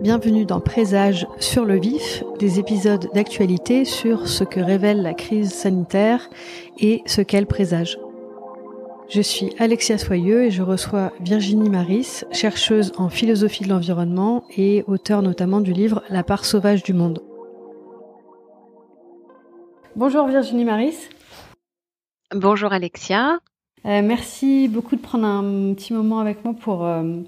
Bienvenue dans Présage sur le vif, des épisodes d'actualité sur ce que révèle la crise sanitaire et ce qu'elle présage. Je suis Alexia Soyeux et je reçois Virginie Maris, chercheuse en philosophie de l'environnement et auteure notamment du livre La part sauvage du monde. Bonjour Virginie Maris. Bonjour Alexia. Euh, merci beaucoup de prendre un petit moment avec moi pour euh,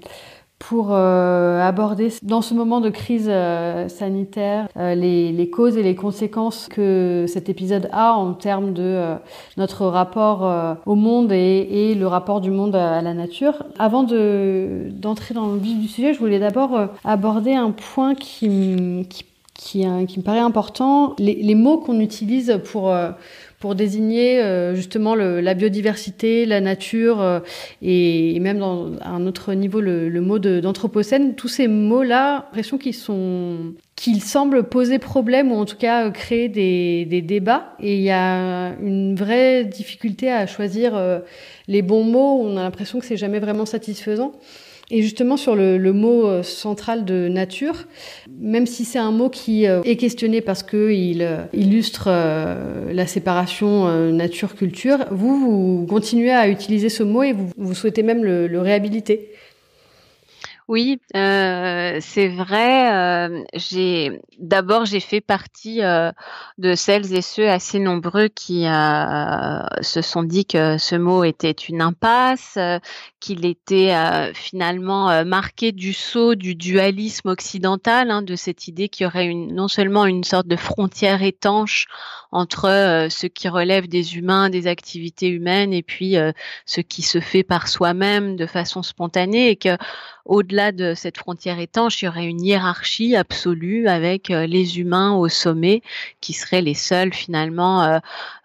pour euh, aborder dans ce moment de crise euh, sanitaire euh, les, les, causes et les conséquences que cet épisode a en termes de notre rapport au monde et, et, le rapport du monde à, la nature. Avant d'entrer dans le vif du sujet, je voulais d'abord aborder un point qui, qui, qui, qui, me paraît important, les, les mots qu'on utilise pour pour désigner euh, justement le, la biodiversité, la nature euh, et, même dans un autre niveau le, le mot d'anthropocène. tous ces mots-là, l'impression qu'ils sont qu'ils semblent poser problème ou en tout cas euh, créer des, des, débats. Et il y a une vraie difficulté à choisir les bons mots. On a l'impression que c'est jamais vraiment satisfaisant. Et justement sur le, le, mot euh, central de nature, même si c'est un mot qui euh, est questionné parce qu'il euh, illustre la séparation nature-culture, vous, vous continuez à utiliser ce mot et vous, vous souhaitez même le, le réhabiliter. Oui, euh, c'est vrai. Euh, j'ai d'abord j'ai fait partie euh, de celles et ceux assez nombreux qui se sont dit que ce mot était une impasse, qu'il était finalement marqué du sceau du dualisme occidental, hein, de cette idée qu'il y aurait une, non seulement une sorte de frontière étanche entre ce qui relève des humains, des activités humaines, et puis ce qui se fait par soi-même de façon spontanée, et que au-delà de cette frontière étanche, il y aurait une hiérarchie absolue avec euh, les humains au sommet qui seraient les seuls finalement euh,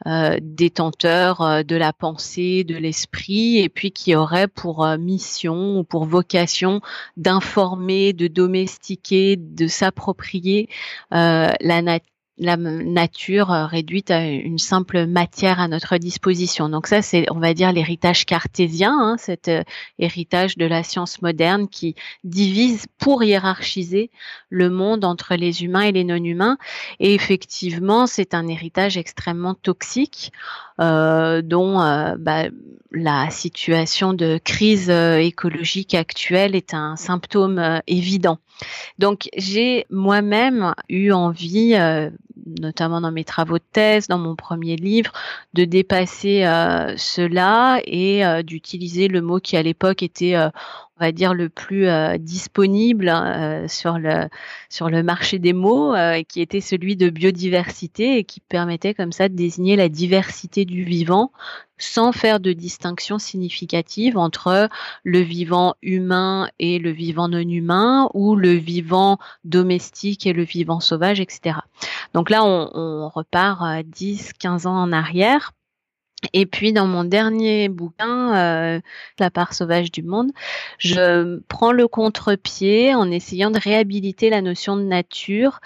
euh, détenteurs de la pensée, de l'esprit, et puis qui auraient pour mission ou pour vocation d'informer, de domestiquer, de s'approprier la nature la nature euh, réduite à une simple matière à notre disposition. Donc ça, c'est, on va dire, l'héritage cartésien, hein, cet euh, héritage de la science moderne qui divise pour hiérarchiser le monde entre les humains et les non-humains. Et effectivement, c'est un héritage extrêmement toxique euh, dont bah, la situation de crise écologique actuelle est un symptôme évident. Donc j'ai moi-même eu envie notamment dans mes travaux de thèse, dans mon premier livre, de dépasser euh, cela et euh, d'utiliser le mot qui à l'époque était, euh, on va dire, le plus disponible sur le sur le marché des mots, et qui était celui de biodiversité et qui permettait comme ça de désigner la diversité du vivant sans faire de distinction significative entre le vivant humain et le vivant non humain ou le vivant domestique et le vivant sauvage, etc. Donc là, on, on repart 10, 15 ans en arrière et puis dans mon dernier bouquin, euh, La part sauvage du monde, je prends le contre-pied en essayant de réhabiliter la notion de nature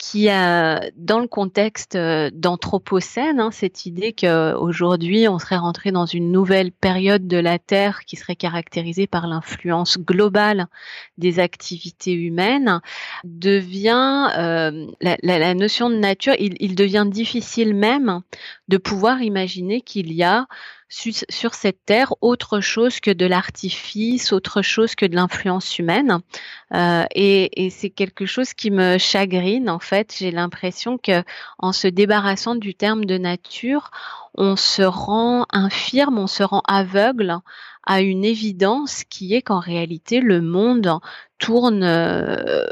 qui a, dans le contexte euh, d'anthropocène, hein, cette idée qu'aujourd'hui on serait rentré dans une nouvelle période de la Terre qui serait caractérisée par l'influence globale des activités humaines, devient euh, la, la, la, notion de nature, il, il devient difficile même de pouvoir imaginer qu'il y a sur cette terre autre chose que de l'artifice, autre chose que de l'influence humaine. Euh, et, et c'est quelque chose qui me chagrine en fait. J'ai l'impression que en se débarrassant du terme de nature, on se rend infirme, on se rend aveugle à une évidence qui est qu'en réalité le monde tourne euh,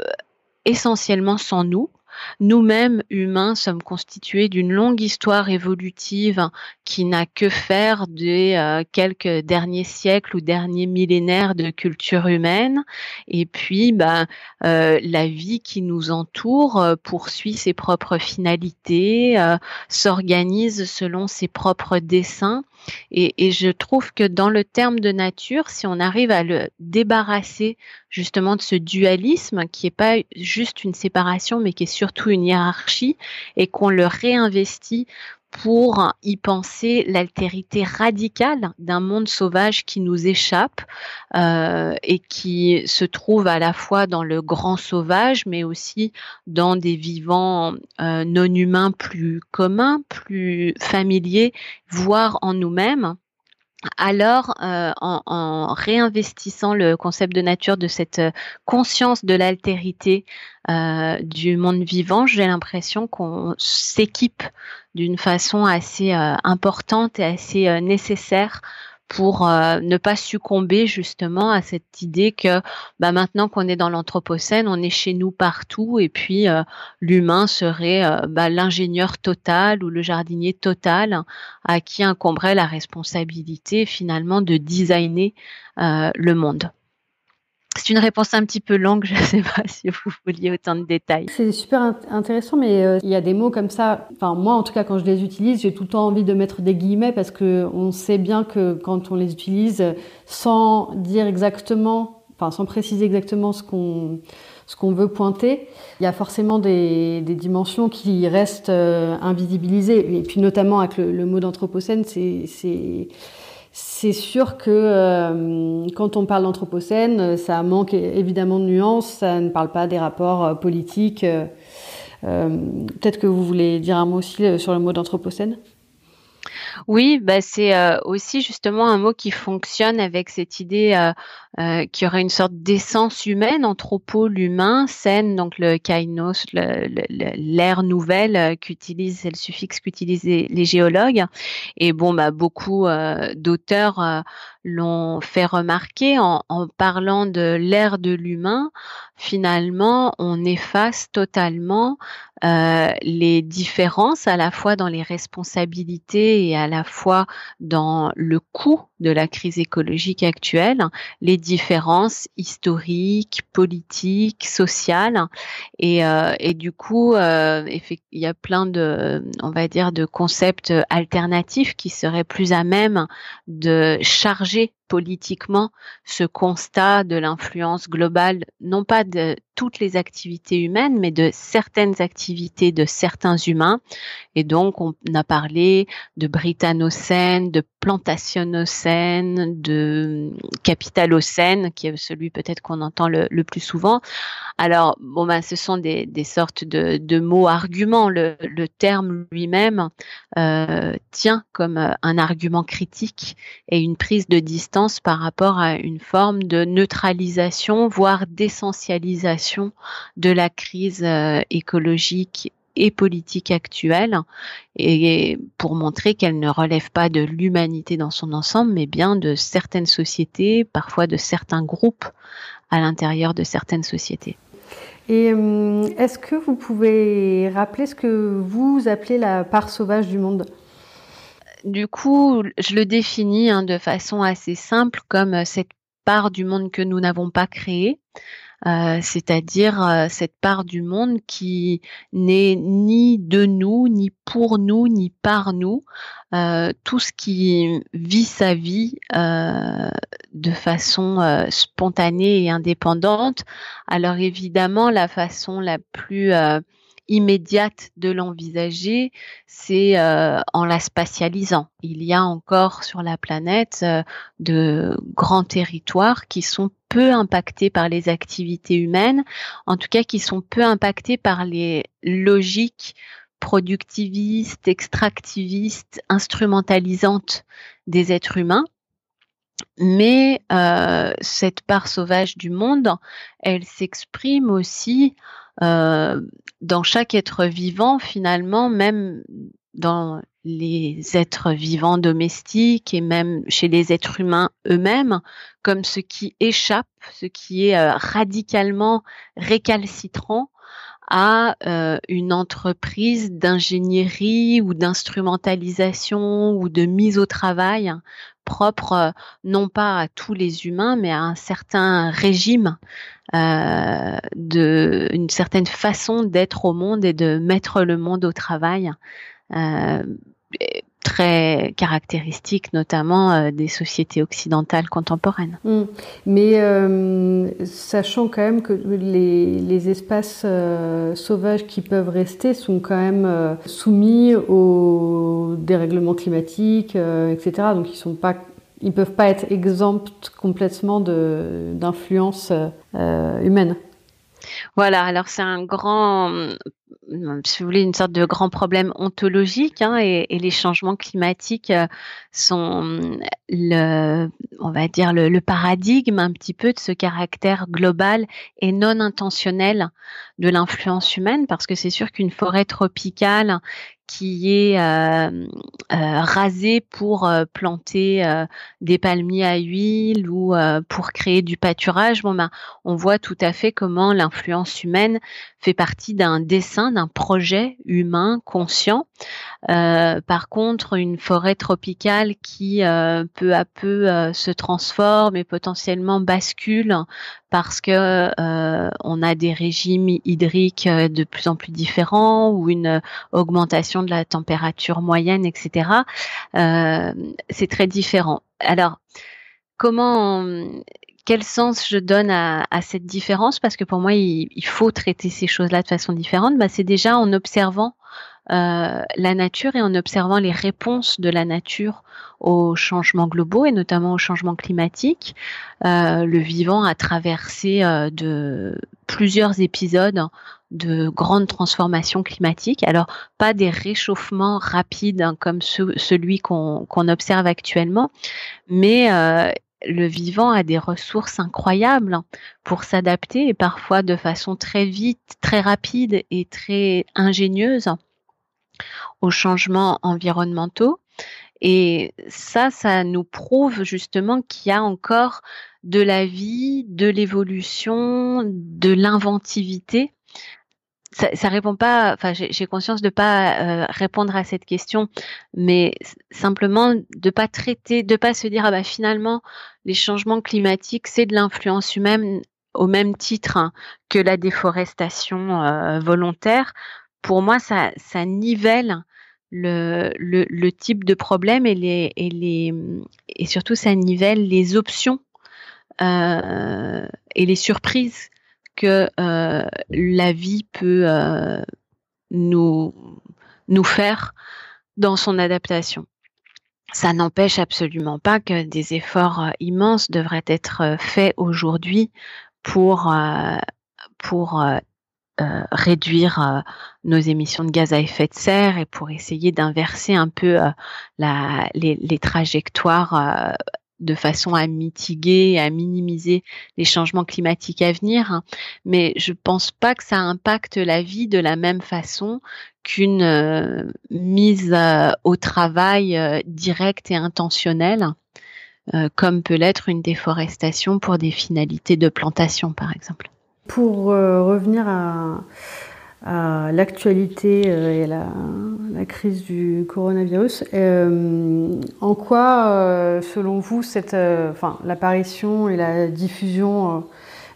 essentiellement sans nous nous-mêmes, humains, sommes constitués d'une longue histoire évolutive qui n'a que faire des euh, quelques derniers siècles ou derniers millénaires de culture humaine. Et puis, ben, euh, la vie qui nous entoure euh, poursuit ses propres finalités, s'organise selon ses propres desseins. Et, et, je trouve que dans le terme de nature, si on arrive à le débarrasser justement de ce dualisme qui n'est pas juste une séparation, mais qui est surtout une hiérarchie, et qu'on le réinvestit pour y penser l'altérité radicale d'un monde sauvage qui nous échappe euh, et qui se trouve à la fois dans le grand sauvage, mais aussi dans des vivants euh, non humains plus communs, plus familiers, voire en nous-mêmes alors euh, en, réinvestissant le concept de nature de cette euh, conscience de l'altérité euh, du monde vivant, j'ai l'impression qu'on s'équipe d'une façon assez importante et assez nécessaire pour euh, ne pas succomber justement à cette idée que bah, maintenant qu'on est dans l'anthropocène, on est chez nous partout et puis euh, l'humain serait euh, bah, l'ingénieur total ou le jardinier total à qui incomberait la responsabilité finalement de designer le monde. C'est une réponse un petit peu longue, je ne sais pas si vous vouliez autant de détails. C'est super intéressant, mais euh, il y a des mots comme ça. Enfin, moi, en tout cas, quand je les utilise, j'ai tout le temps envie de mettre des guillemets parce que on sait bien que quand on les utilise sans dire exactement, enfin, sans préciser exactement ce qu'on ce qu'on veut pointer, il y a forcément des, des dimensions qui restent euh, invisibilisées. Et puis notamment avec le, le mot d'anthropocène, c'est c'est sûr que euh, quand on parle d'anthropocène, ça manque évidemment de nuances, ça ne parle pas des rapports euh, politiques. Euh, peut-être que vous voulez dire un mot aussi sur le mot d'anthropocène? Oui, bah c'est aussi justement un mot qui fonctionne avec cette idée euh, qui aurait une sorte d'essence humaine, anthropo, l'humain, scène, donc le kainos, l'ère nouvelle euh, qu'utilise, c'est le suffixe qu'utilisent les, géologues. Et bon, bah, beaucoup euh, d'auteurs l'ont fait remarquer en, parlant de l'ère de l'humain. Finalement, on efface totalement euh, les différences à la fois dans les responsabilités et à la fois dans le coût de la crise écologique actuelle, les différences historiques, politiques, sociales. Et, euh, du coup, euh, il y a plein de, on va dire, de concepts alternatifs qui seraient plus à même de charger chargé politiquement ce constat de l'influence globale, non pas de toutes les activités humaines, mais de certaines activités de certains humains. Et donc, on a parlé de Britannocène, de Plantationocène, de Capitalocène, qui est celui peut-être qu'on entend le, plus souvent. Alors, bon, ben, ce sont des, sortes de, mots arguments. Le, terme lui-même euh, tient comme un argument critique et une prise de distance par rapport à une forme de neutralisation, voire d'essentialisation de la crise euh, écologique et politique actuelle et pour montrer qu'elle ne relève pas de l'humanité dans son ensemble, mais bien de certaines sociétés, parfois de certains groupes à l'intérieur de certaines sociétés. Et euh, est-ce que vous pouvez rappeler ce que vous appelez la part sauvage du monde? Du coup, je le définis hein, de façon assez simple comme cette part du monde que nous n'avons pas créée, euh, c'est-à-dire euh, cette part du monde qui n'est ni de nous, ni pour nous, ni par nous, euh, tout ce qui vit sa vie de façon spontanée et indépendante. Alors évidemment, la façon la plus immédiate de l'envisager, c'est euh, en la spatialisant. Il y a encore sur la planète euh, de grands territoires qui sont peu impactés par les activités humaines, en tout cas qui sont peu impactés par les logiques productivistes, extractivistes, instrumentalisantes des êtres humains. Mais euh, cette part sauvage du monde, elle s'exprime aussi euh, dans chaque être vivant, finalement, même dans les êtres vivants domestiques et même chez les êtres humains eux-mêmes, comme ce qui échappe, ce qui est euh, radicalement récalcitrant à euh, une entreprise d'ingénierie ou d'instrumentalisation ou de mise au travail propre euh, non pas à tous les humains, mais à un certain régime, euh, de, une certaine façon d'être au monde et de mettre le monde au travail. Euh, très caractéristique notamment des sociétés occidentales contemporaines. Mmh. Mais sachant quand même que les, les espaces sauvages qui peuvent rester sont quand même soumis aux dérèglements climatiques, etc. Donc ils sont pas ils peuvent pas être exempts complètement d'influence euh, humaine. Voilà, alors c'est un grand, si vous voulez, une sorte de grand problème ontologique, hein, et, les changements climatiques euh, sont le, on va dire le, paradigme un petit peu de ce caractère global et non intentionnel de l'influence humaine, parce que c'est sûr qu'une forêt tropicale qui est euh, euh, rasé pour euh, planter des palmiers à huile ou pour créer du pâturage, bon ben, on voit tout à fait comment l'influence humaine fait partie d'un dessin, d'un projet humain conscient. par contre, une forêt tropicale qui peu à peu se transforme et potentiellement bascule parce que on a des régimes hydriques de plus en plus différents ou une augmentation de la température moyenne, etc. Euh, c'est très différent. Alors, comment, quel sens je donne à, cette différence? Parce que pour moi, il, faut traiter ces choses-là de façon différente. Bah, c'est déjà en observant euh, la nature et en observant les réponses de la nature aux changements globaux et notamment aux changements climatiques. Euh, le vivant a traversé de plusieurs épisodes de grandes transformations climatiques. Alors, pas des réchauffements rapides hein, comme celui qu'on observe actuellement, mais euh, le vivant a des ressources incroyables pour s'adapter et parfois de façon très vite, très rapide et très ingénieuse aux changements environnementaux. Et ça, ça nous prouve justement qu'il y a encore de la vie, de l'évolution, de l'inventivité ça, ça répond pas. Enfin, j'ai conscience de pas euh, répondre à cette question, mais simplement de pas traiter, de pas se dire ah bah finalement les changements climatiques c'est de l'influence humaine au même titre hein, que la déforestation euh, volontaire. Pour moi, ça, ça nivelle le, le, le, type de problème et les et les et surtout ça nivelle les options euh, et les surprises que euh, la vie peut euh, nous, nous faire dans son adaptation. Ça n'empêche absolument pas que des efforts euh, immenses devraient être faits aujourd'hui pour, pour réduire nos émissions de gaz à effet de serre et pour essayer d'inverser un peu la, les, les, trajectoires de façon à mitiguer, à minimiser les changements climatiques à venir. Hein. Mais je pense pas que ça impacte la vie de la même façon qu'une euh, mise euh, au travail euh, directe et intentionnelle, comme peut l'être une déforestation pour des finalités de plantation, par exemple. Pour revenir à, à l'actualité euh, et la, la, crise du coronavirus. Euh, en quoi, euh, selon vous, l'apparition et la diffusion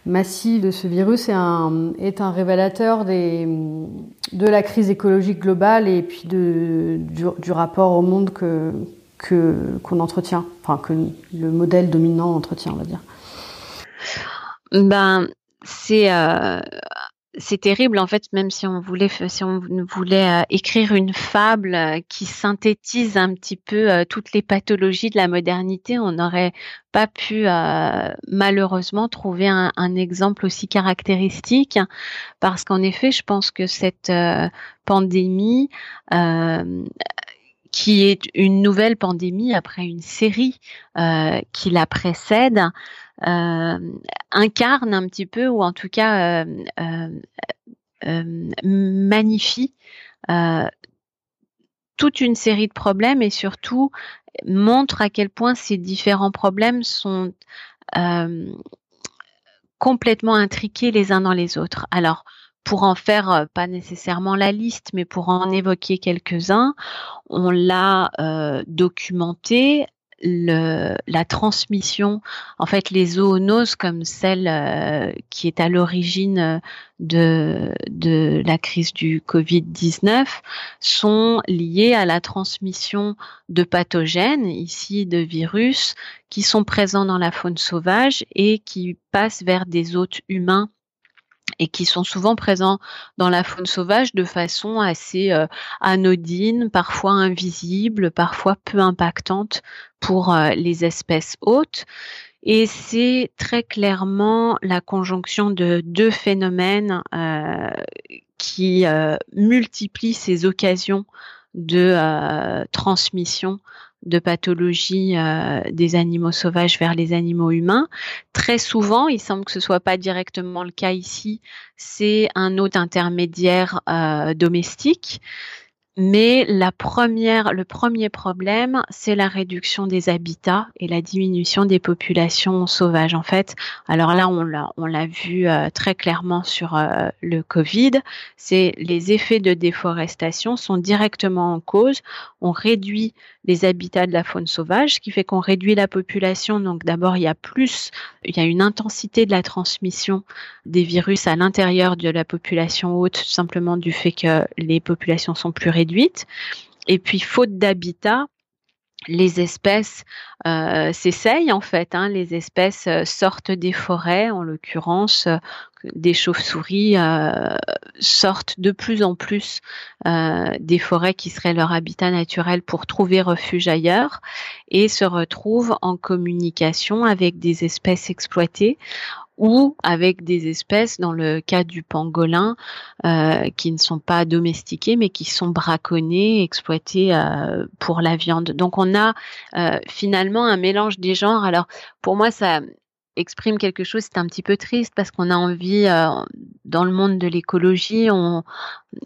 massive de ce virus est un, révélateur de la crise écologique globale et puis du, rapport au monde qu'on entretient, enfin que le modèle dominant entretient, on va dire? Ben, c'est c'est terrible en fait, même si on voulait, si on voulait euh, écrire une fable euh, qui synthétise un petit peu euh, toutes les pathologies de la modernité, on n'aurait pas pu malheureusement trouver un, exemple aussi caractéristique, parce qu'en effet, je pense que cette pandémie qui est une nouvelle pandémie après une série qui la précède, euh, incarne un petit peu, ou en tout cas euh, euh, magnifie toute une série de problèmes et surtout montre à quel point ces différents problèmes sont complètement intriqués les uns dans les autres. Alors, pour en faire pas nécessairement la liste, mais pour en évoquer quelques-uns, on l'a documenté le, la transmission, en fait, les zoonoses comme celle euh, qui est à l'origine de, de la crise du Covid-19 sont liées à la transmission de pathogènes, ici de virus, qui sont présents dans la faune sauvage et qui passent vers des hôtes humains et qui sont souvent présents dans la faune sauvage de façon assez euh, anodine, parfois invisible, parfois peu impactante pour euh, les espèces hôtes. Et c'est très clairement la conjonction de deux phénomènes euh, qui multiplient ces occasions de transmission de pathologie euh, des animaux sauvages vers les animaux humains. Très souvent, il semble que ce soit pas directement le cas ici, c'est un hôte intermédiaire euh, domestique. Mais la première, le premier problème, c'est la réduction des habitats et la diminution des populations sauvages. En fait, alors là, on l'a, on l'a vu euh, très clairement sur euh, le Covid. C'est les effets de déforestation sont directement en cause. On réduit les habitats de la faune sauvage, ce qui fait qu'on réduit la population. Donc d'abord, il y a plus, il y a une intensité de la transmission des virus à l'intérieur de la population haute, simplement du fait que les populations sont plus réduites et puis, faute d'habitat, les espèces euh, s'essayent en fait. Hein. les espèces euh, sortent des forêts, en l'occurrence euh, des chauves-souris sortent de plus en plus des forêts qui seraient leur habitat naturel pour trouver refuge ailleurs et se retrouvent en communication avec des espèces exploitées ou avec des espèces, dans le cas du pangolin, euh, qui ne sont pas domestiquées, mais qui sont braconnées, exploitées euh, pour la viande. Donc on a euh, finalement un mélange des genres. Alors pour moi, ça, exprime quelque chose, c'est un petit peu triste parce qu'on a envie, euh, dans le monde de l'écologie,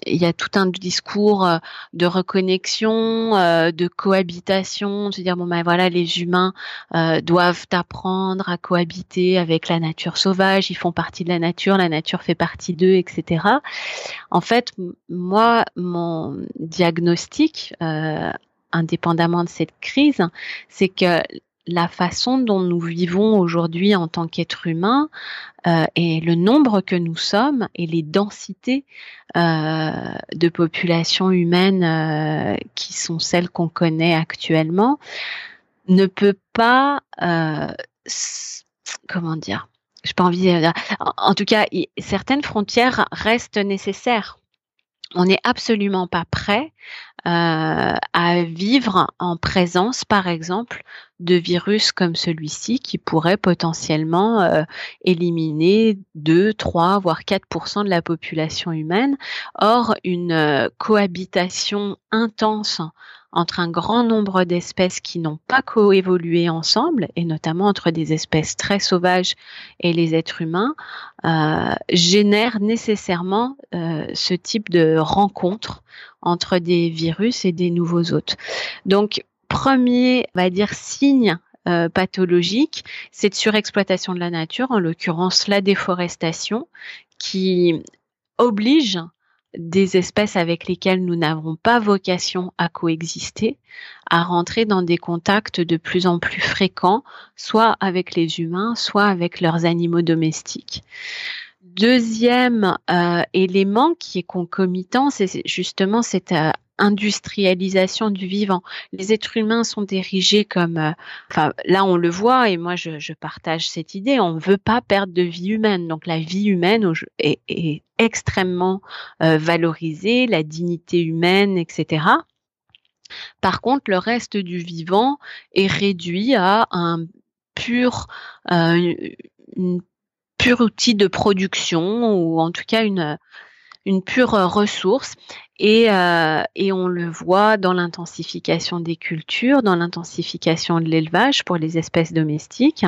il y a tout un discours euh, de reconnexion, euh, de cohabitation, se dire bon ben voilà, les humains doivent apprendre à cohabiter avec la nature sauvage, ils font partie de la nature, la nature fait partie d'eux, etc. En fait, moi, mon diagnostic, indépendamment de cette crise, c'est que la façon dont nous vivons aujourd'hui en tant qu'être humain euh, et le nombre que nous sommes et les densités euh, de population humaine euh, qui sont celles qu'on connaît actuellement ne peut pas comment dire je pas envie de, en tout cas certaines frontières restent nécessaires on n'est absolument pas prêt euh, à vivre en présence, par exemple, de virus comme celui-ci qui pourrait potentiellement euh, éliminer 2, 3, voire 4% de la population humaine. Or, une euh, cohabitation intense entre un grand nombre d'espèces qui n'ont pas coévolué ensemble, et notamment entre des espèces très sauvages et les êtres humains, euh, génère nécessairement euh, ce type de rencontre entre des virus et des nouveaux hôtes. Donc, premier, on va dire, signe euh, pathologique, c'est de surexploitation de la nature, en l'occurrence la déforestation, qui oblige des espèces avec lesquelles nous n'avons pas vocation à coexister, à rentrer dans des contacts de plus en plus fréquents, soit avec les humains, soit avec leurs animaux domestiques. Deuxième euh, élément qui est concomitant, c'est justement cette euh, industrialisation du vivant. Les êtres humains sont érigés comme, euh, là on le voit et moi je, partage cette idée. On ne veut pas perdre de vie humaine, donc la vie humaine est, extrêmement euh, valorisée, la dignité humaine, etc. Par contre, le reste du vivant est réduit à un pur, euh, outil de production ou en tout cas une pure ressource et, euh, et on le voit dans l'intensification des cultures, dans l'intensification de l'élevage pour les espèces domestiques.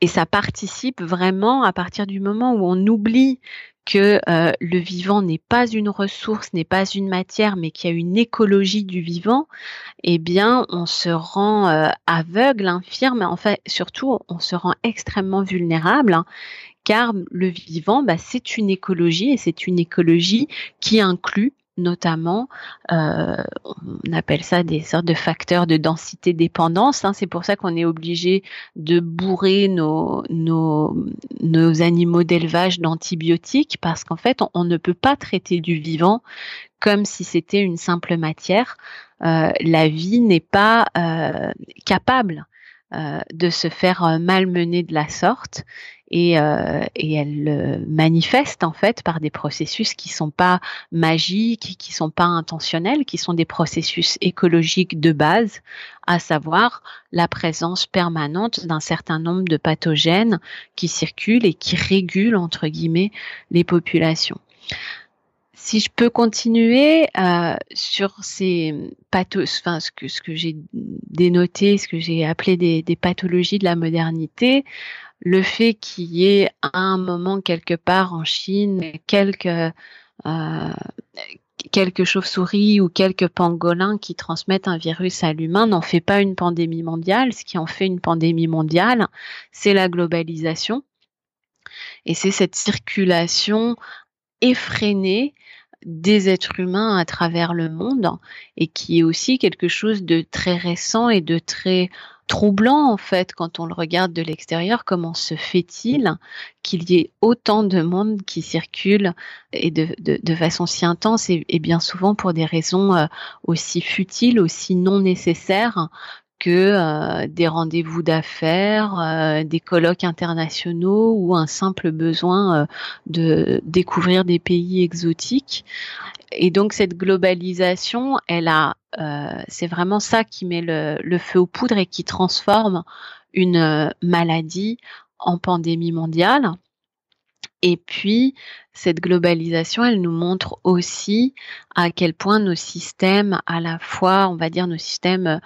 Et ça participe vraiment à partir du moment où on oublie que euh, le vivant n'est pas une ressource, n'est pas une matière, mais qu'il y a une écologie du vivant, eh bien, on se rend aveugle, infirme, en fait, surtout, on se rend extrêmement vulnérable. Car le vivant, bah, c'est une écologie et c'est une écologie qui inclut notamment, euh, on appelle ça des sortes de facteurs de densité dépendance. Hein. C'est pour ça qu'on est obligé de bourrer nos, animaux d'élevage d'antibiotiques parce qu'en fait, on, ne peut pas traiter du vivant comme si c'était une simple matière. Euh, la vie n'est pas euh, capable de se faire malmener de la sorte et, euh, et elle manifeste en fait par des processus qui sont pas magiques, qui sont pas intentionnels, qui sont des processus écologiques de base, à savoir la présence permanente d'un certain nombre de pathogènes qui circulent et qui régulent entre guillemets les populations. Si je peux continuer euh, sur ces pathos, enfin ce que ce que j'ai dénoté, ce que j'ai appelé des, des, pathologies de la modernité, le fait qu'il y ait à un moment quelque part en Chine quelques euh, chauves-souris ou quelques pangolins qui transmettent un virus à l'humain n'en fait pas une pandémie mondiale. Ce qui en fait une pandémie mondiale, c'est la globalisation. Et c'est cette circulation effrénée des êtres humains à travers le monde et qui est aussi quelque chose de très récent et de très troublant en fait quand on le regarde de l'extérieur. Comment se fait-il qu'il y ait autant de monde qui circule et de, de, façon si intense et, bien souvent pour des raisons euh, aussi futiles, aussi non nécessaires que euh, des rendez-vous d'affaires, euh, des colloques internationaux ou un simple besoin euh, de découvrir des pays exotiques. Et donc cette globalisation, elle a, c'est vraiment ça qui met le, le, feu aux poudres et qui transforme une maladie en pandémie mondiale. Et puis, cette globalisation, elle nous montre aussi à quel point nos systèmes, à la fois, on va dire, nos systèmes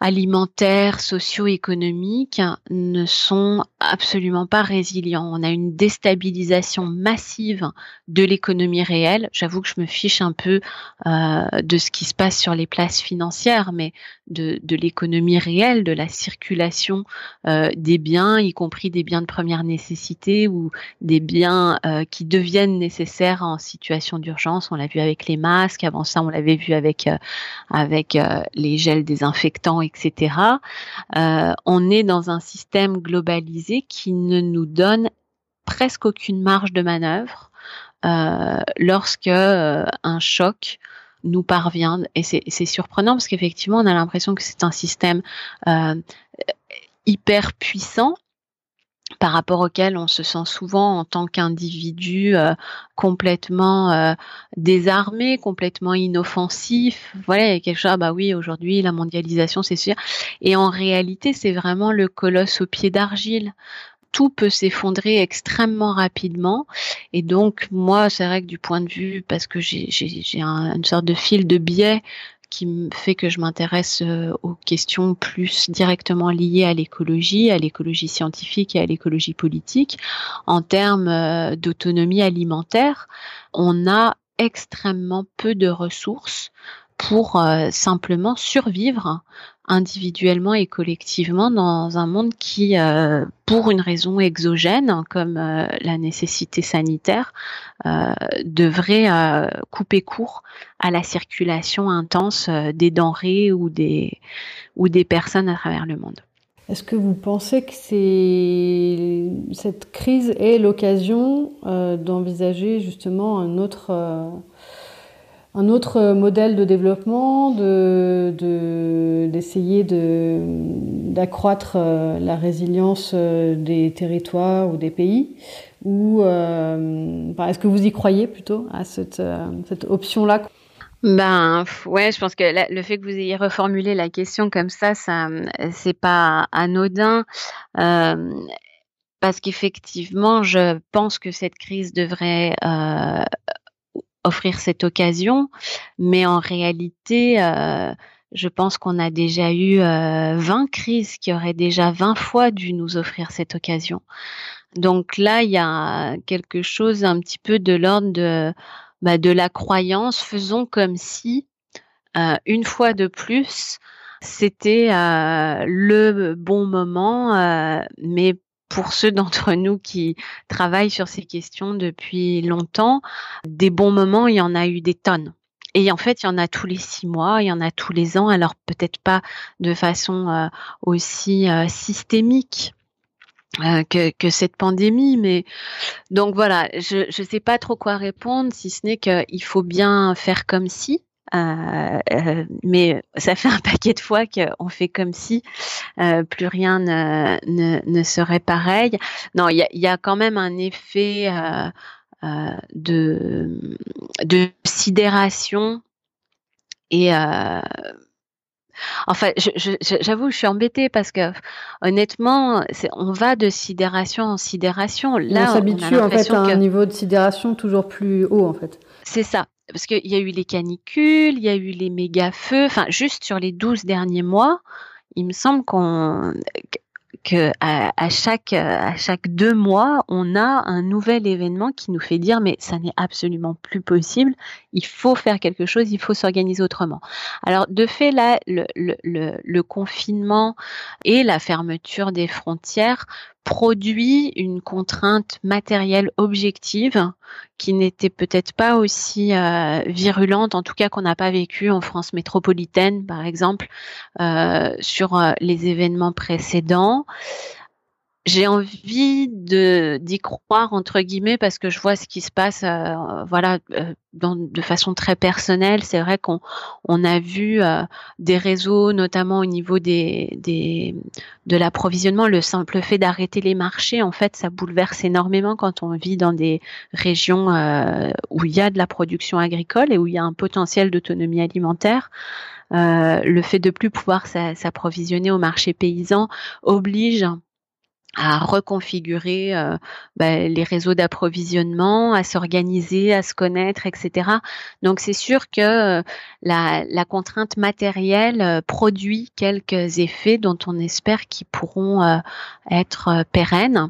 alimentaires, socio-économiques ne sont absolument pas résilients. On a une déstabilisation massive de l'économie réelle. J'avoue que je me fiche un peu euh, de ce qui se passe sur les places financières, mais de, de l'économie réelle, de la circulation euh, des biens, y compris des biens de première nécessité ou des biens euh, qui deviennent nécessaires en situation d'urgence. On l'a vu avec les masques, avant ça on l'avait vu avec, euh, avec les gels désinfectants. On est dans un système globalisé qui ne nous donne presque aucune marge de manœuvre lorsque un choc nous parvient. Et c'est surprenant parce qu'effectivement, on a l'impression que c'est un système euh, hyper puissant par rapport auquel on se sent souvent en tant qu'individu euh, complètement euh, désarmé, complètement inoffensif. Voilà, quelque chose, ah bah oui, aujourd'hui, la mondialisation, c'est sûr. Et en réalité, c'est vraiment le colosse au pied d'argile tout peut s'effondrer extrêmement rapidement. Et donc, moi, c'est vrai que du point de vue, parce que j'ai une sorte de fil de biais qui fait que je m'intéresse euh, aux questions plus directement liées à l'écologie, à l'écologie scientifique et à l'écologie politique. En termes euh, d'autonomie alimentaire, on a extrêmement peu de ressources pour euh, simplement survivre individuellement et collectivement dans un monde qui, euh, pour une raison exogène comme euh, la nécessité sanitaire, devrait couper court à la circulation intense des denrées ou des, ou des personnes à travers le monde. Est-ce que vous pensez que cette crise est l'occasion d'envisager justement un autre un autre modèle de développement, d'essayer de, d'accroître euh, la résilience euh, des territoires ou des pays ou euh, est-ce que vous y croyez plutôt à cette, cette option-là? Ben ouais, je pense que le fait que vous ayez reformulé la question comme ça, ça c'est pas anodin. parce qu'effectivement, je pense que cette crise devrait offrir cette occasion, mais en réalité, euh, je pense qu'on a déjà eu euh, 20 crises qui auraient déjà 20 fois dû nous offrir cette occasion. Donc là, il y a quelque chose un petit peu de l'ordre de, bah, la croyance. Faisons comme si, euh, une fois de plus, c'était euh, le bon moment, euh, mais pour ceux d'entre nous qui travaillent sur ces questions depuis longtemps, des bons moments, il y en a eu des tonnes. Et en fait, il y en a tous les six mois, il y en a tous les ans, alors peut-être pas de façon euh, aussi euh, systémique. Euh, que, que, cette pandémie, mais donc voilà, je ne sais pas trop quoi répondre, si ce n'est qu'il faut bien faire comme si, euh, euh, mais ça fait un paquet de fois qu'on fait comme si euh, plus rien ne, ne, ne, serait pareil. Non, il y a, y a, quand même un effet de, de sidération et Enfin, j'avoue, je, je, suis embêtée parce que honnêtement, on va de sidération en sidération. Là, on s'habitue en fait à un niveau de sidération toujours plus haut en fait. C'est ça parce qu'il y a eu les canicules, il y a eu les méga feux, enfin juste sur les 12 derniers mois, il me semble qu'on que à, chaque à chaque deux mois, on a un nouvel événement qui nous fait dire mais ça n'est absolument plus possible. Il faut faire quelque chose, il faut s'organiser autrement. Alors de fait là, le, confinement et la fermeture des frontières produit une contrainte matérielle objective qui n'était peut-être pas aussi euh, virulente, en tout cas qu'on n'a pas vécu en France métropolitaine, par exemple, euh, sur euh, les événements précédents j'ai envie de d'y croire entre guillemets parce que je vois ce qui se passe euh, voilà euh, dans, de façon très personnelle. C'est vrai qu'on on a vu euh, des réseaux notamment au niveau des, des de l'approvisionnement. Le simple fait d'arrêter les marchés en fait ça bouleverse énormément quand on vit dans des régions où il y a de la production agricole et où il y a un potentiel d'autonomie alimentaire. Le fait de plus pouvoir s'approvisionner au marché paysan oblige à reconfigurer bah, les réseaux d'approvisionnement, à s'organiser, à se connaître, etc. Donc c'est sûr que euh, la, la, contrainte matérielle euh, produit quelques effets dont on espère qu'ils pourront être pérennes.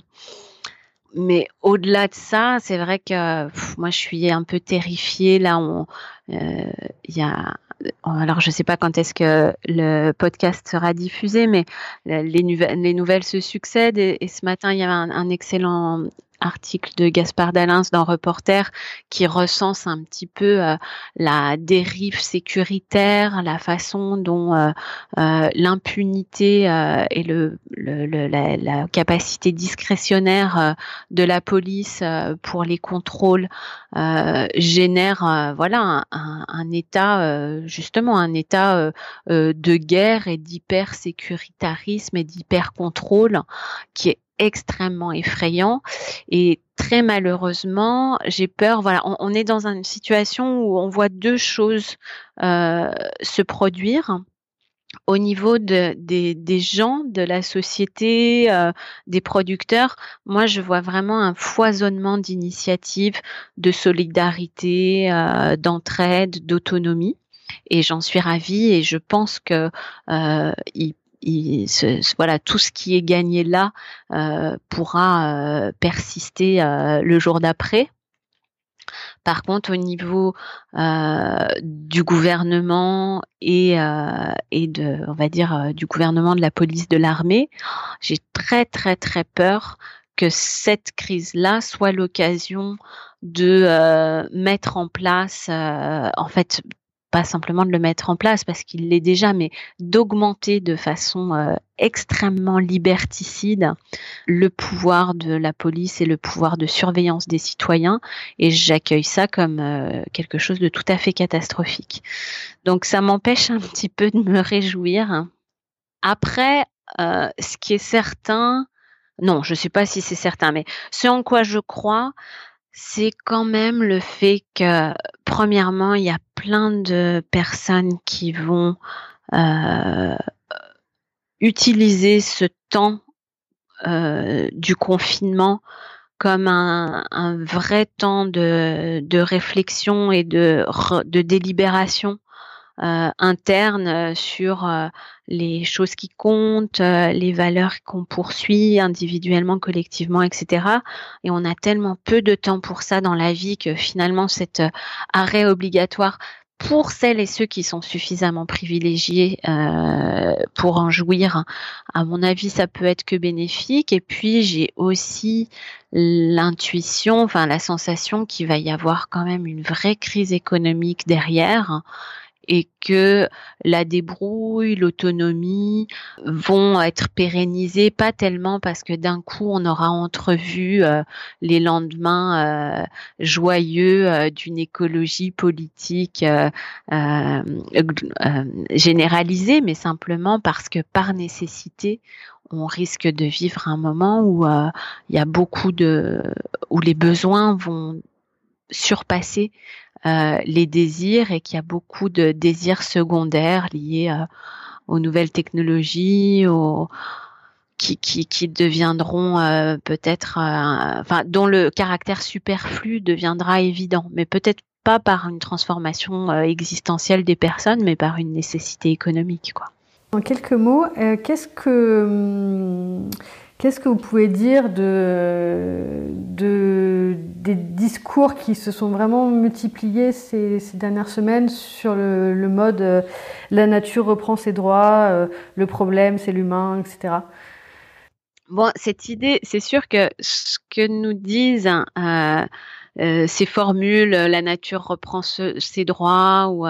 Mais au-delà de ça, c'est vrai que moi je suis un peu terrifiée. Là, il y a alors je ne sais pas quand est-ce que le podcast sera diffusé, mais les, nouvelles, se succèdent et, ce matin il y avait un excellent article de Gaspard Dalins dans Reporter qui recense un petit peu euh, la dérive sécuritaire, la façon dont euh, euh, l'impunité et la, capacité discrétionnaire de la police pour les contrôles génère voilà un, un, état justement un état de guerre et d'hyper sécuritarisme et d'hyper contrôle qui est extrêmement effrayant et très malheureusement j'ai peur voilà on, est dans une situation où on voit deux choses euh, se produire au niveau de, des, des, gens, de la société, euh, des producteurs, moi je vois vraiment un foisonnement d'initiatives, de solidarité, euh, d'entraide, d'autonomie. Et j'en suis ravie et je pense que euh, il voilà, tout ce qui est gagné là euh, pourra euh, persister euh, le jour d'après. Par contre, au niveau du gouvernement et, et de, on va dire, du gouvernement de la police, de l'armée, j'ai très très très peur que cette crise-là soit l'occasion de mettre en place, en fait, pas simplement de le mettre en place parce qu'il l'est déjà, mais d'augmenter de façon euh, extrêmement liberticide le pouvoir de la police et le pouvoir de surveillance des citoyens. Et j'accueille ça comme euh, quelque chose de tout à fait catastrophique. Donc ça m'empêche un petit peu de me réjouir. Après, euh, ce qui est certain, non, je ne sais pas si c'est certain, mais ce en quoi je crois, c'est quand même le fait que, premièrement, il y a plein de personnes qui vont euh, utiliser ce temps euh, du confinement comme un, vrai temps de, réflexion et de, de délibération euh, interne sur les choses qui comptent, euh, les valeurs qu'on poursuit individuellement, collectivement, etc. Et on a tellement peu de temps pour ça dans la vie que finalement cet euh, arrêt obligatoire pour celles et ceux qui sont suffisamment privilégiés euh, pour en jouir, à mon avis, ça peut être que bénéfique. Et puis, j'ai aussi l'intuition, enfin la sensation qu'il va y avoir quand même une vraie crise économique derrière et que la débrouille, l'autonomie vont être pérennisées, pas tellement parce que d'un coup on aura entrevu euh, les lendemains euh, joyeux euh, d'une écologie politique généralisée, mais simplement parce que par nécessité, on risque de vivre un moment où il y a beaucoup de où les besoins vont surpasser euh, les désirs et qu'il y a beaucoup de désirs secondaires liés euh, aux nouvelles technologies, qui, qui, qui deviendront euh, peut-être, enfin, dont le caractère superflu deviendra évident, mais peut-être pas par une transformation existentielle des personnes, mais par une nécessité économique, quoi. En quelques mots, qu'est-ce que hum, Qu'est-ce que vous pouvez dire de, des discours qui se sont vraiment multipliés ces, dernières semaines sur le, mode euh, la nature reprend ses droits, euh, le problème c'est l'humain, etc. Bon, cette idée, c'est sûr que ce que nous disent euh, ces formules, la nature reprend ses droits, ou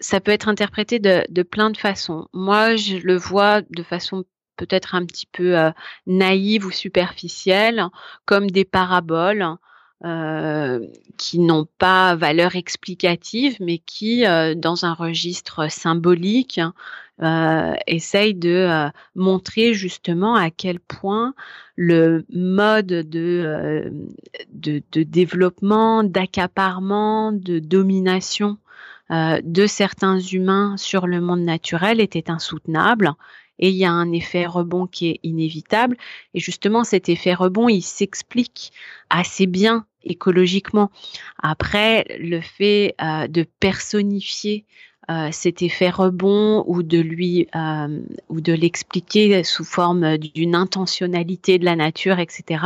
ça peut être interprété de, de, plein de façons. Moi, je le vois de façon peut-être un petit peu euh, naïves ou superficielles, comme des paraboles. Euh, qui n'ont pas valeur explicative, mais qui, euh, dans un registre symbolique, essayent de montrer justement à quel point le mode de, de, de développement, d'accaparement, de domination de certains humains sur le monde naturel était insoutenable et il y a un effet rebond qui est inévitable. Et justement, cet effet rebond, il s'explique assez bien écologiquement. Après, le fait euh, de personnifier euh, cet effet rebond ou de lui euh, ou de l'expliquer sous forme d'une intentionnalité de la nature, etc.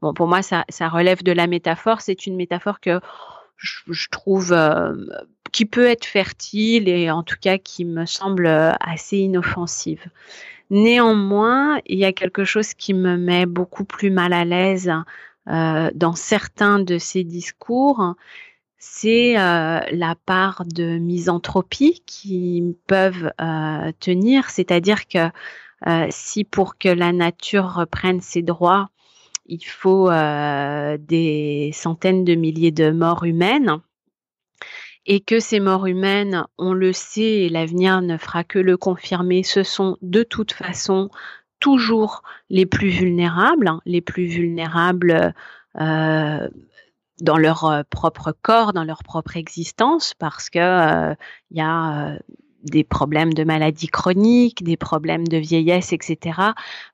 Bon, pour moi, ça, ça relève de la métaphore. C'est une métaphore que je, trouve qui peut être fertile et en tout cas qui me semble euh, assez inoffensive. Néanmoins, il y a quelque chose qui me met beaucoup plus mal à l'aise euh, dans certains de ces discours, c'est euh, la part de misanthropie qui peuvent tenir, c'est-à-dire que si pour que la nature reprenne ses droits, il faut des centaines de milliers de morts humaines, et que ces morts humaines, on le sait et l'avenir ne fera que le confirmer, ce sont de toute façon toujours les plus vulnérables, hein, les plus vulnérables euh, dans leur euh, propre corps, dans leur propre existence, parce que euh, il y a des problèmes de maladies chroniques, des problèmes de vieillesse, etc.,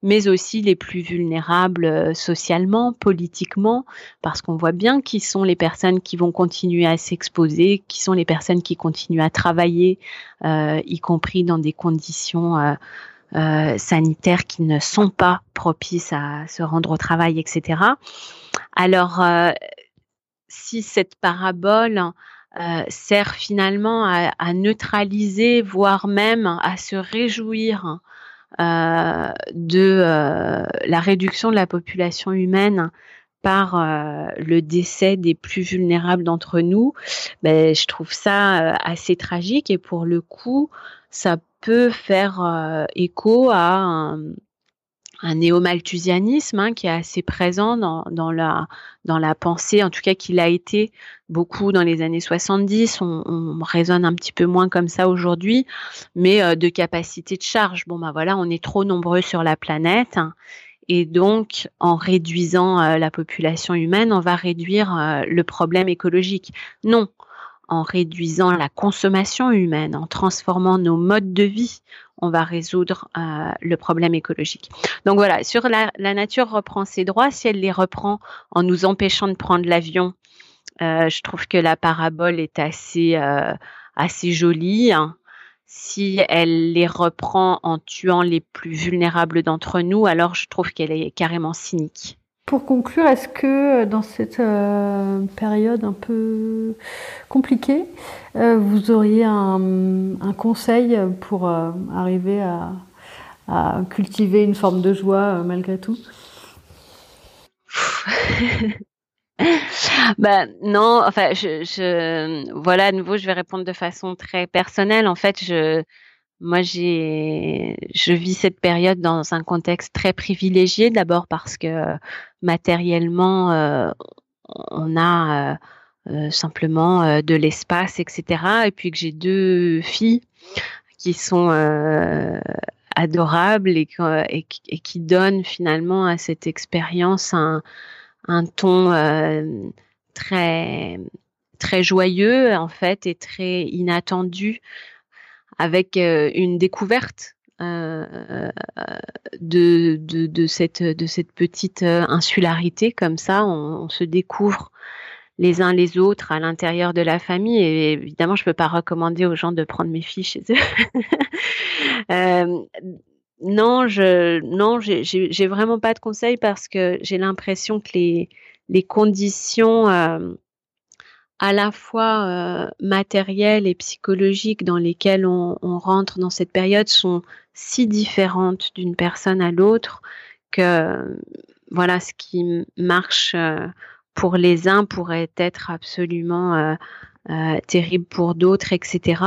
mais aussi les plus vulnérables euh, socialement, politiquement, parce qu'on voit bien qui sont les personnes qui vont continuer à s'exposer, qui sont les personnes qui continuent à travailler, euh, y compris dans des conditions euh, sanitaires qui ne sont pas propices à se rendre au travail, etc. Alors, si cette parabole euh, sert finalement à, neutraliser, voire même à se réjouir euh, de euh, la réduction de la population humaine par le décès des plus vulnérables d'entre nous, ben, je trouve ça assez tragique et pour le coup, ça peut faire écho à un néo-malthusianisme hein, qui est assez présent dans, dans, la, dans la pensée, en tout cas qu'il a été beaucoup dans les années 70. On, on raisonne un petit peu moins comme ça aujourd'hui, mais euh, de capacité de charge. Bon, ben voilà, on est trop nombreux sur la planète. et donc, en réduisant euh, la population humaine, on va réduire euh, le problème écologique. Non, en réduisant la consommation humaine, en transformant nos modes de vie, on va résoudre euh, le problème écologique. Donc voilà, sur la, nature reprend ses droits, si elle les reprend en nous empêchant de prendre l'avion, euh, je trouve que la parabole est assez, euh, assez jolie. Hein. Si elle les reprend en tuant les plus vulnérables d'entre nous, alors je trouve qu'elle est carrément cynique. Pour conclure, est-ce que dans cette période un peu compliquée, vous auriez un, conseil pour arriver à, cultiver une forme de joie malgré tout? Bah non, enfin je, voilà à nouveau je vais répondre de façon très personnelle. En fait, je moi j'ai je vis cette période dans un contexte très privilégié d'abord parce que matériellement euh, on a euh, euh, simplement de l'espace etc et puis que j'ai deux filles qui sont adorables et, qui donnent finalement à cette expérience un, un ton très très joyeux en fait et très inattendu avec euh, une découverte euh, de, de, de, cette, de cette petite insularité comme ça. On, on, se découvre les uns les autres à l'intérieur de la famille. Et évidemment, je ne peux pas recommander aux gens de prendre mes filles chez eux. euh, non, je non, j'ai vraiment pas de conseils parce que j'ai l'impression que les les conditions euh, à la fois euh, matérielles et psychologiques dans lesquelles on, on, rentre dans cette période sont si différentes d'une personne à l'autre que voilà ce qui marche euh, pour les uns pourrait être absolument euh, euh, terrible pour d'autres, etc.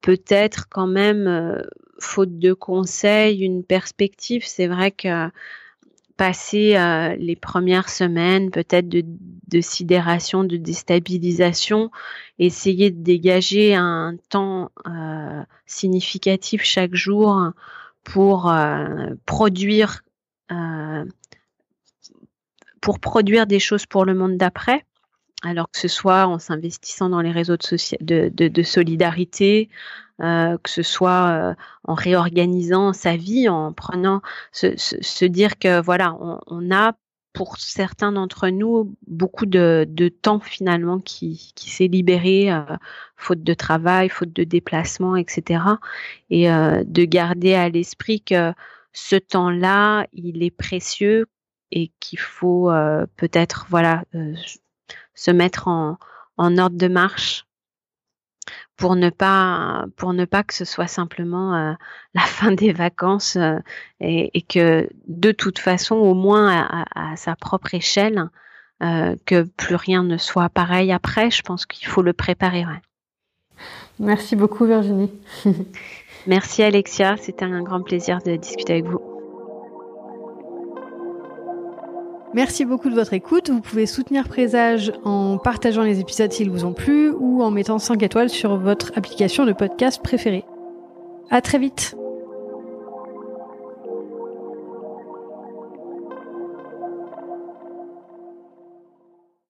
Peut-être quand même faute de conseils, une perspective. C'est vrai que passer euh, les premières semaines peut-être de, sidération, de déstabilisation, essayer de dégager un temps euh, significatif chaque jour pour euh, produire pour produire des choses pour le monde d'après. Alors que ce soit en s'investissant dans les réseaux de, solidarité, euh, que ce soit euh, en réorganisant sa vie, en prenant se, se, se dire que voilà, on, on, a pour certains d'entre nous beaucoup de, de, temps finalement qui, qui s'est libéré euh, faute de travail, faute de déplacement, etc. Et euh, de garder à l'esprit que ce temps-là, il est précieux et qu'il faut euh, peut-être voilà se mettre en, en ordre de marche pour ne pas pour ne pas que ce soit simplement euh, la fin des vacances euh, et, et, que de toute façon au moins à, à, sa propre échelle euh, que plus rien ne soit pareil après je pense qu'il faut le préparer ouais. merci beaucoup Virginie. Merci Alexia. C'était un grand plaisir de discuter avec vous Merci beaucoup de votre écoute. Vous pouvez soutenir Présage en partageant les épisodes s'ils vous ont plu ou en mettant 5 étoiles sur votre application de podcast préférée. À très vite!